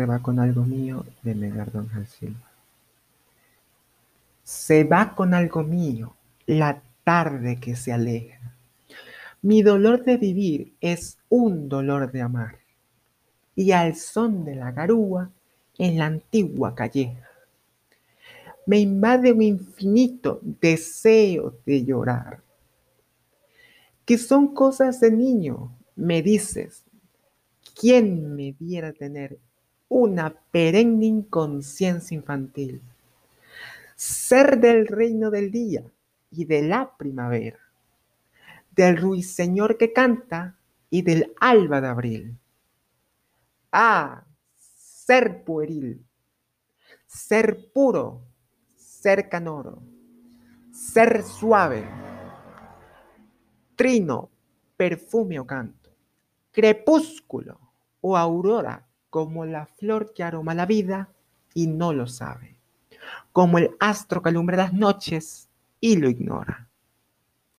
Se va con algo mío de Megardón Silva. Se va con algo mío la tarde que se aleja. Mi dolor de vivir es un dolor de amar. Y al son de la garúa en la antigua calleja, me invade un infinito deseo de llorar. Que son cosas de niño, me dices. ¿Quién me diera tener una perenne inconsciencia infantil? Ser del reino del día y de la primavera, del ruiseñor que canta y del alba de abril. Ah, ser pueril, ser puro, ser canoro, ser suave, trino, perfume o canto, crepúsculo o aurora como la flor que aroma la vida y no lo sabe, como el astro que alumbra las noches y lo ignora.